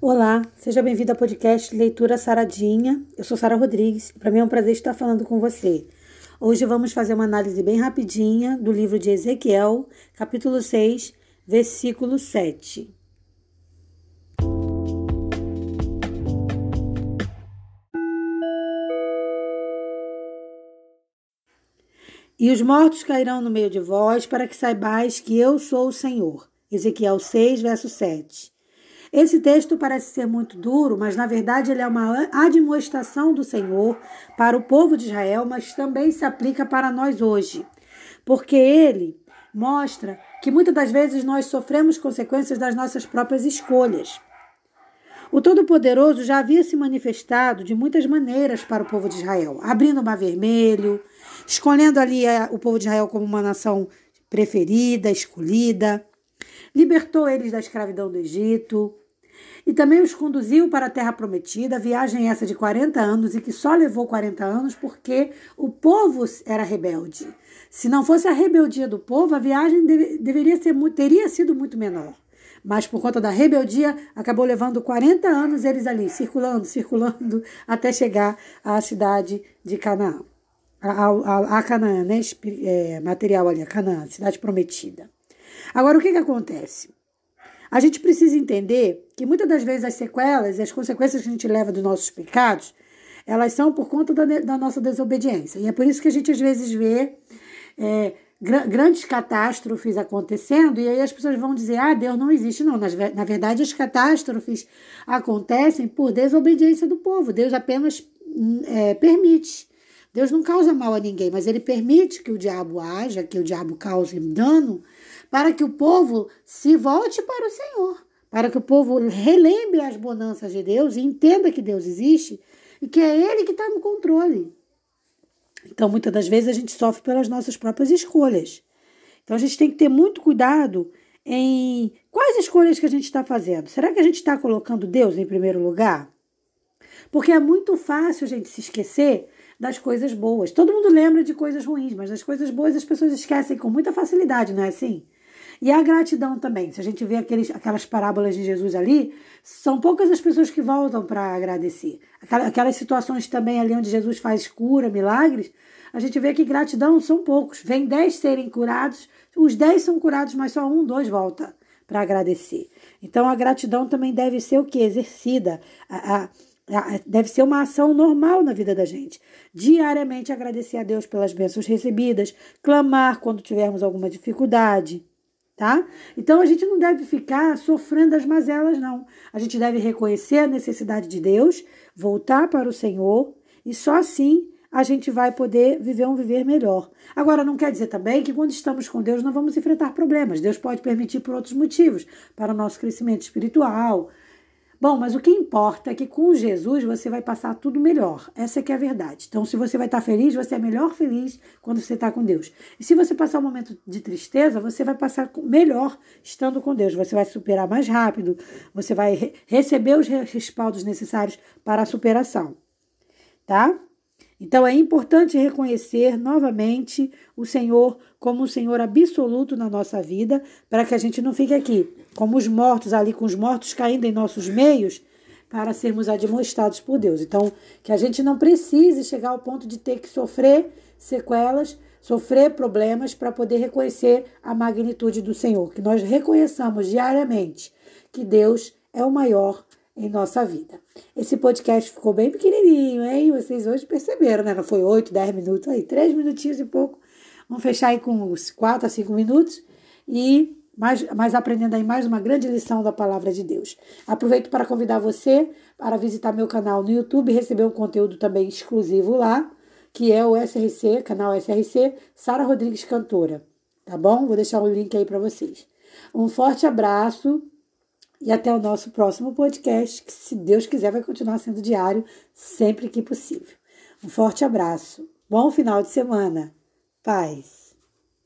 Olá, seja bem-vindo ao podcast Leitura Saradinha. Eu sou Sara Rodrigues e para mim é um prazer estar falando com você. Hoje vamos fazer uma análise bem rapidinha do livro de Ezequiel, capítulo 6, versículo 7. E os mortos cairão no meio de vós, para que saibais que eu sou o Senhor. Ezequiel 6, verso 7. Esse texto parece ser muito duro, mas na verdade ele é uma admoestação do Senhor para o povo de Israel, mas também se aplica para nós hoje. Porque ele mostra que muitas das vezes nós sofremos consequências das nossas próprias escolhas. O Todo-Poderoso já havia se manifestado de muitas maneiras para o povo de Israel, abrindo o Mar Vermelho, escolhendo ali eh, o povo de Israel como uma nação preferida, escolhida, libertou eles da escravidão do Egito e também os conduziu para a terra prometida, viagem essa de 40 anos e que só levou 40 anos porque o povo era rebelde. Se não fosse a rebeldia do povo, a viagem deve, deveria ser, teria sido muito menor mas por conta da rebeldia acabou levando 40 anos eles ali, circulando, circulando, até chegar à cidade de Canaã. A, a, a Canaã, né? É, material ali, a Canaã, cidade prometida. Agora, o que, que acontece? A gente precisa entender que muitas das vezes as sequelas e as consequências que a gente leva dos nossos pecados, elas são por conta da, da nossa desobediência. E é por isso que a gente às vezes vê é, grandes catástrofes acontecendo, e aí as pessoas vão dizer: ah, Deus não existe. Não, na verdade, as catástrofes acontecem por desobediência do povo. Deus apenas hum, é, permite. Deus não causa mal a ninguém, mas ele permite que o diabo haja, que o diabo cause dano, para que o povo se volte para o Senhor, para que o povo relembre as bonanças de Deus e entenda que Deus existe e que é Ele que está no controle. Então, muitas das vezes a gente sofre pelas nossas próprias escolhas. Então, a gente tem que ter muito cuidado em quais escolhas que a gente está fazendo. Será que a gente está colocando Deus em primeiro lugar? Porque é muito fácil a gente se esquecer das coisas boas. Todo mundo lembra de coisas ruins, mas das coisas boas as pessoas esquecem com muita facilidade, não é assim? E a gratidão também. Se a gente vê aqueles, aquelas parábolas de Jesus ali, são poucas as pessoas que voltam para agradecer. Aquelas situações também ali onde Jesus faz cura, milagres, a gente vê que gratidão são poucos. Vem dez serem curados, os dez são curados, mas só um, dois volta para agradecer. Então a gratidão também deve ser o que? Exercida. A, a, deve ser uma ação normal na vida da gente. Diariamente agradecer a Deus pelas bênçãos recebidas, clamar quando tivermos alguma dificuldade tá? Então a gente não deve ficar sofrendo as mazelas, não. A gente deve reconhecer a necessidade de Deus, voltar para o Senhor e só assim a gente vai poder viver um viver melhor. Agora, não quer dizer também que quando estamos com Deus não vamos enfrentar problemas. Deus pode permitir por outros motivos, para o nosso crescimento espiritual, Bom, mas o que importa é que com Jesus você vai passar tudo melhor. Essa é que é a verdade. Então, se você vai estar feliz, você é melhor feliz quando você está com Deus. E se você passar um momento de tristeza, você vai passar melhor estando com Deus. Você vai superar mais rápido, você vai receber os respaldos necessários para a superação. Tá? Então é importante reconhecer novamente o Senhor como o Senhor absoluto na nossa vida, para que a gente não fique aqui como os mortos ali, com os mortos caindo em nossos meios, para sermos admoestados por Deus. Então, que a gente não precise chegar ao ponto de ter que sofrer sequelas, sofrer problemas para poder reconhecer a magnitude do Senhor, que nós reconheçamos diariamente que Deus é o maior em nossa vida. Esse podcast ficou bem pequenininho, hein? Vocês hoje perceberam, né? Não foi 8, 10 minutos, aí 3 minutinhos e pouco. Vamos fechar aí com uns 4 a 5 minutos e mais, mais aprendendo aí mais uma grande lição da palavra de Deus. Aproveito para convidar você para visitar meu canal no YouTube e receber um conteúdo também exclusivo lá, que é o SRC, canal SRC, Sara Rodrigues Cantora. Tá bom? Vou deixar o link aí para vocês. Um forte abraço e até o nosso próximo podcast, que se Deus quiser vai continuar sendo diário sempre que possível. Um forte abraço. Bom final de semana. Paz.